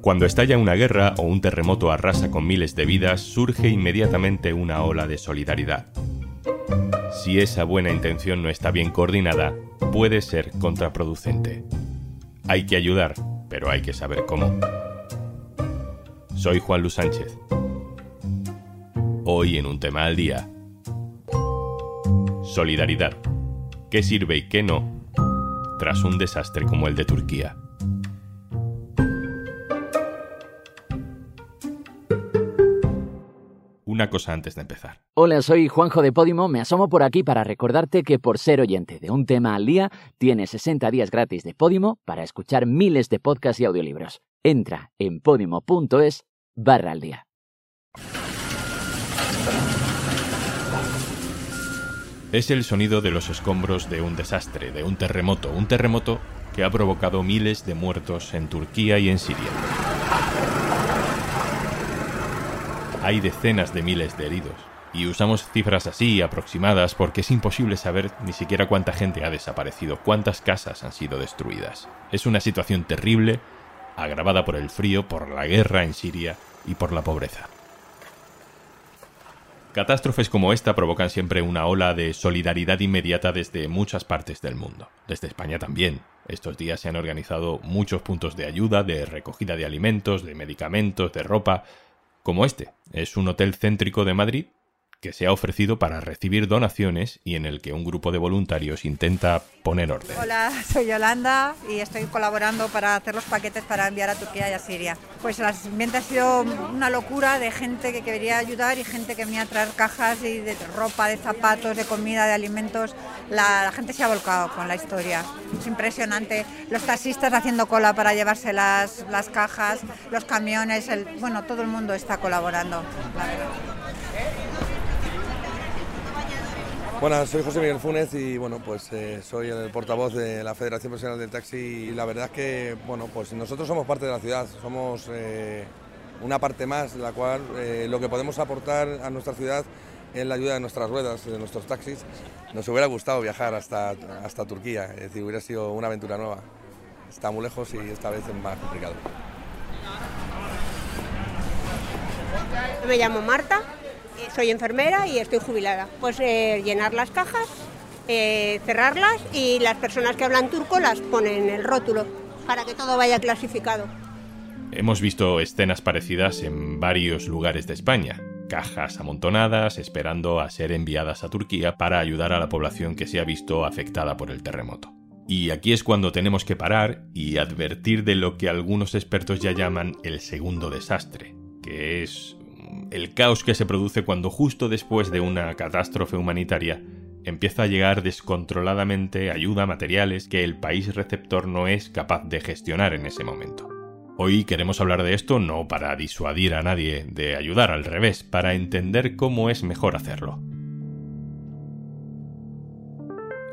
Cuando estalla una guerra o un terremoto arrasa con miles de vidas, surge inmediatamente una ola de solidaridad. Si esa buena intención no está bien coordinada, puede ser contraproducente. Hay que ayudar, pero hay que saber cómo. Soy Juan Luis Sánchez. Hoy en un tema al día. Solidaridad. ¿Qué sirve y qué no tras un desastre como el de Turquía? Una cosa antes de empezar. Hola, soy Juanjo de Podimo. Me asomo por aquí para recordarte que por ser oyente de un tema al día, tienes 60 días gratis de Podimo para escuchar miles de podcasts y audiolibros. Entra en podimo.es barra al día. Es el sonido de los escombros de un desastre, de un terremoto, un terremoto que ha provocado miles de muertos en Turquía y en Siria. Hay decenas de miles de heridos, y usamos cifras así aproximadas porque es imposible saber ni siquiera cuánta gente ha desaparecido, cuántas casas han sido destruidas. Es una situación terrible, agravada por el frío, por la guerra en Siria y por la pobreza. Catástrofes como esta provocan siempre una ola de solidaridad inmediata desde muchas partes del mundo, desde España también. Estos días se han organizado muchos puntos de ayuda, de recogida de alimentos, de medicamentos, de ropa, como este. Es un hotel céntrico de Madrid que se ha ofrecido para recibir donaciones y en el que un grupo de voluntarios intenta poner orden. Hola, soy Yolanda y estoy colaborando para hacer los paquetes para enviar a Turquía y a Siria. Pues el ambiente ha sido una locura de gente que quería ayudar y gente que venía a traer cajas y de ropa, de zapatos, de comida, de alimentos. La, gente se ha volcado con la historia. Es impresionante. Los taxistas haciendo cola para llevarse las, las cajas, los camiones, bueno, todo el mundo está colaborando. Buenas, soy José Miguel Funes y bueno, pues eh, soy el portavoz de la Federación Profesional del Taxi y la verdad es que bueno, pues nosotros somos parte de la ciudad, somos eh, una parte más la cual eh, lo que podemos aportar a nuestra ciudad es la ayuda de nuestras ruedas, de nuestros taxis. Nos hubiera gustado viajar hasta, hasta Turquía, es decir, hubiera sido una aventura nueva. Está muy lejos y esta vez es más complicado. Me llamo Marta soy enfermera y estoy jubilada. Pues eh, llenar las cajas, eh, cerrarlas y las personas que hablan turco las ponen en el rótulo para que todo vaya clasificado. Hemos visto escenas parecidas en varios lugares de España. Cajas amontonadas esperando a ser enviadas a Turquía para ayudar a la población que se ha visto afectada por el terremoto. Y aquí es cuando tenemos que parar y advertir de lo que algunos expertos ya llaman el segundo desastre, que es el caos que se produce cuando justo después de una catástrofe humanitaria empieza a llegar descontroladamente ayuda, materiales que el país receptor no es capaz de gestionar en ese momento. Hoy queremos hablar de esto no para disuadir a nadie de ayudar, al revés, para entender cómo es mejor hacerlo.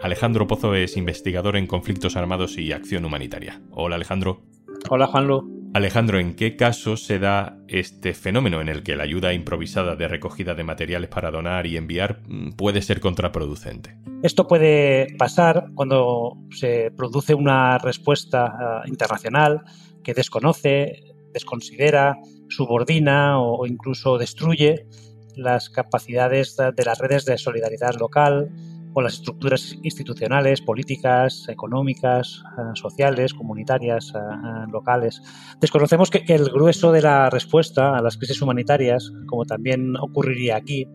Alejandro Pozo es investigador en conflictos armados y acción humanitaria. Hola Alejandro. Hola Juanlo. Alejandro, ¿en qué casos se da este fenómeno en el que la ayuda improvisada de recogida de materiales para donar y enviar mm, puede ser contraproducente? Esto puede pasar cuando se produce una respuesta ah, internacional que desconoce, desconsidera, subordina o incluso destruye las capacidades de las redes de solidaridad local, con las estructuras institucionales, políticas, económicas, eh, sociales, comunitarias, eh, eh, locales. Desconocemos que, el grueso de la respuesta a las crisis humanitarias, como también ocurriría aquí,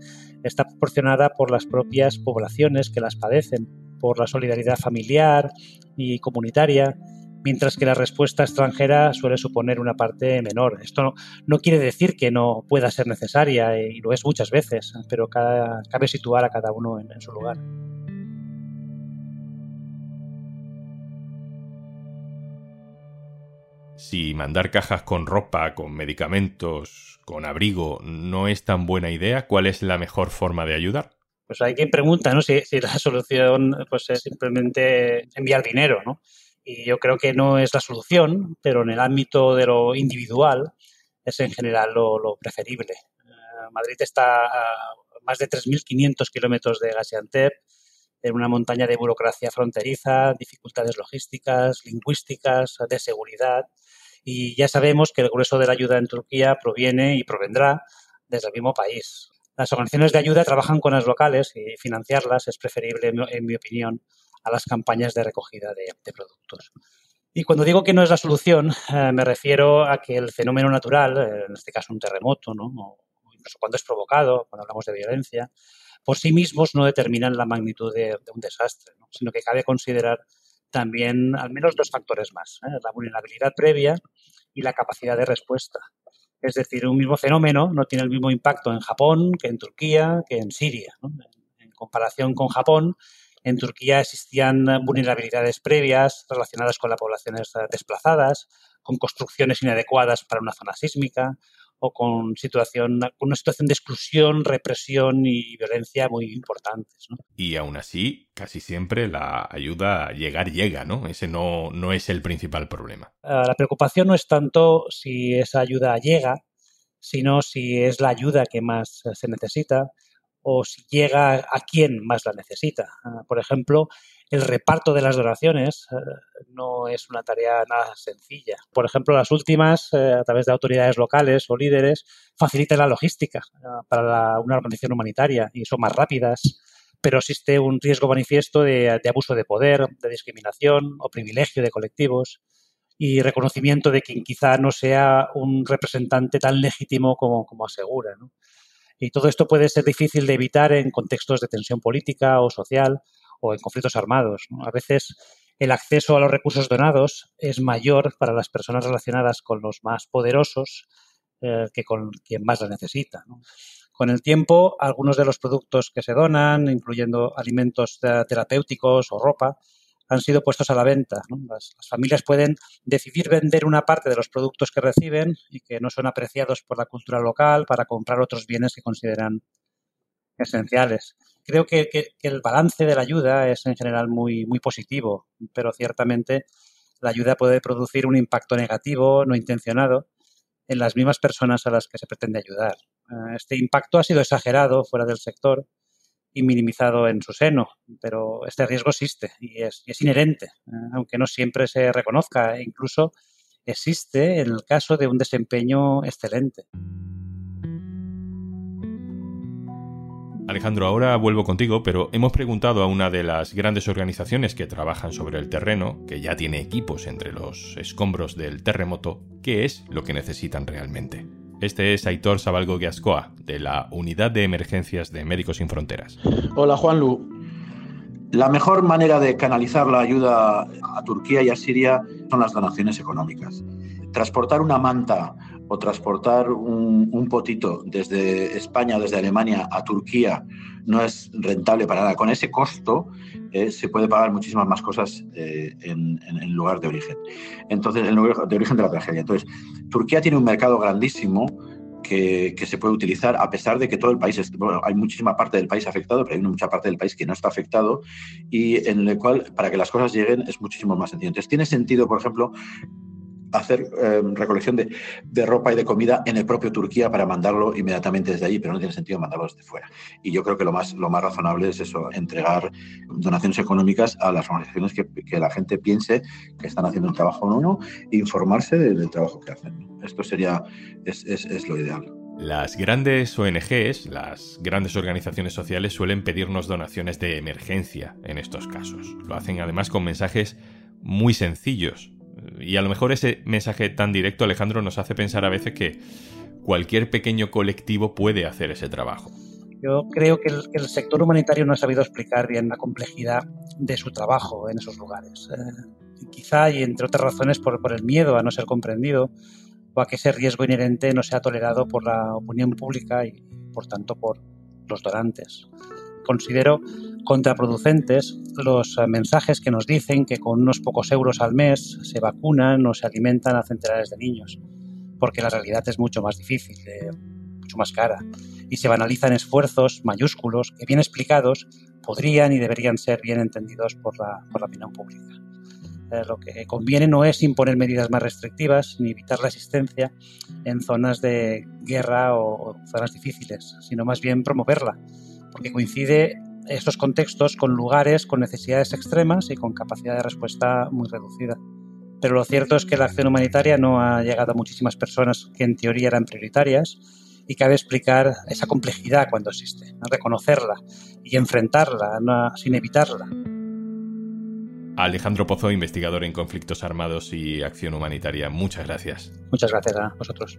está proporcionada por las propias poblaciones que las padecen, por la solidaridad familiar y comunitaria, mientras que la respuesta extranjera suele suponer una parte menor. Esto no, quiere decir que no pueda ser necesaria, y lo es muchas veces, pero cabe situar a cada uno en su lugar. si mandar cajas con ropa, con medicamentos, con abrigo no es tan buena idea, ¿cuál es la mejor forma de ayudar? Pues hay quien pregunta, ¿no? Si, la solución pues, es simplemente enviar dinero, ¿no? Y yo creo que no es la solución, pero en el ámbito de lo individual es en general lo, preferible. Eh, Madrid está a más de 3.500 kilómetros de Gaziantep, en una montaña de burocracia fronteriza, dificultades logísticas, lingüísticas, de seguridad Y ya sabemos que el grueso de la ayuda en Turquía proviene y provendrá desde el mismo país. Las organizaciones de ayuda trabajan con las locales y financiarlas es preferible, en mi opinión, a las campañas de recogida de, productos. Y cuando digo que no es la solución, eh, me refiero a que el fenómeno natural, eh, en este caso un terremoto, ¿no? cuando es provocado, cuando hablamos de violencia, por sí mismos no determinan la magnitud de, un desastre, sino que cabe considerar también al menos dos factores más, ¿eh? la vulnerabilidad previa y la capacidad de respuesta. Es decir, un mismo fenómeno no tiene el mismo impacto en Japón que en Turquía, que en Siria. En comparación con Japón, en Turquía existían vulnerabilidades previas relacionadas con las poblaciones desplazadas, con construcciones inadecuadas para una zona sísmica, o con, situación, una situación de exclusión, represión y violencia muy importantes. Y aún así, casi siempre la ayuda a llegar llega, ¿no? Ese no, no es el principal problema. Ah, la preocupación no es tanto si esa ayuda llega, sino si es la ayuda que más se necesita o si llega a quien más la necesita. Ah, por ejemplo, el reparto de las donaciones eh, no es una tarea nada sencilla. Por ejemplo, las últimas, eh, a través de autoridades locales o líderes, facilitan la logística eh, para una organización humanitaria y son más rápidas, pero existe un riesgo manifiesto de, abuso de poder, de discriminación o privilegio de colectivos y reconocimiento de quien quizá no sea un representante tan legítimo como, como asegura. Y todo esto puede ser difícil de evitar en contextos de tensión política o social o en conflictos armados. A veces el acceso a los recursos donados es mayor para las personas relacionadas con los más poderosos eh, que con quien más la necesita. Con el tiempo, algunos de los productos que se donan, incluyendo alimentos terapéuticos o ropa, han sido puestos a la venta. Las, familias pueden decidir vender una parte de los productos que reciben y que no son apreciados por la cultura local para comprar otros bienes que consideran esenciales creo que, el balance de la ayuda es en general muy, muy positivo, pero ciertamente la ayuda puede producir un impacto negativo, no intencionado, en las mismas personas a las que se pretende ayudar. Eh, este impacto ha sido exagerado fuera del sector y minimizado en su seno, pero este riesgo existe y es, es inherente, eh, aunque no siempre se reconozca e incluso existe en el caso de un desempeño excelente. Alejandro, ahora vuelvo contigo, pero hemos preguntado a una de las grandes organizaciones que trabajan sobre el terreno, que ya tiene equipos entre los escombros del terremoto, qué es lo que necesitan realmente. Este es Aitor Sabalgo Gascoa, de la Unidad de Emergencias de Médicos Sin Fronteras. Hola, Juanlu. La mejor manera de canalizar la ayuda a Turquía y a Siria son las donaciones económicas. Transportar una manta o transportar un, potito desde España, desde Alemania a Turquía no es rentable para nada. Con ese costo eh, se puede pagar muchísimas más cosas eh, en, el lugar de origen. Entonces, en el lugar de origen de la tragedia. Entonces, Turquía tiene un mercado grandísimo que, se puede utilizar a pesar de que todo el país, bueno, hay muchísima parte del país afectado, pero hay mucha parte del país que no está afectado y en el cual para que las cosas lleguen es muchísimo más sencillo. Entonces tiene sentido, por ejemplo, hacer em, recolección de, ropa y de comida en el propio Turquía para mandarlo inmediatamente desde allí, pero no tiene sentido mandarlo desde fuera. Y yo creo que lo más, lo más razonable es eso, entregar donaciones económicas a las organizaciones que, la gente piense que están haciendo un trabajo o no, e informarse del, trabajo que hacen. Esto sería, es, es lo ideal. Las grandes ONGs, las grandes organizaciones sociales suelen pedirnos donaciones de emergencia en estos casos. Lo hacen además con mensajes muy sencillos, y a lo mejor ese mensaje tan directo, Alejandro, nos hace pensar a veces que cualquier pequeño colectivo puede hacer ese trabajo. Yo creo que el, sector humanitario no ha sabido explicar bien la complejidad de su trabajo en esos lugares. Eh, quizá, y entre otras razones, por, por el miedo a no ser comprendido o a que ese riesgo inherente no sea tolerado por la opinión pública y, por tanto, por los donantes. Considero contraproducentes los eh, mensajes que nos dicen que con unos pocos euros al mes se vacunan o se alimentan a centenares de niños, porque la realidad es mucho más difícil, eh, mucho más cara, y se banalizan esfuerzos mayúsculos que bien explicados podrían y deberían ser bien entendidos por la, por la opinión pública. Eh, lo que conviene no es imponer medidas más restrictivas ni evitar la asistencia en zonas de guerra o zonas difíciles, sino más bien promoverla, porque coincide estos contextos con lugares con necesidades extremas y con capacidad de respuesta muy reducida. pero lo cierto es que la acción humanitaria no ha llegado a muchísimas personas que en teoría eran prioritarias y cabe explicar esa complejidad cuando existe, reconocerla y enfrentarla sin evitarla. Alejandro Pozo, investigador en conflictos armados y acción humanitaria, muchas gracias. Muchas gracias a vosotros.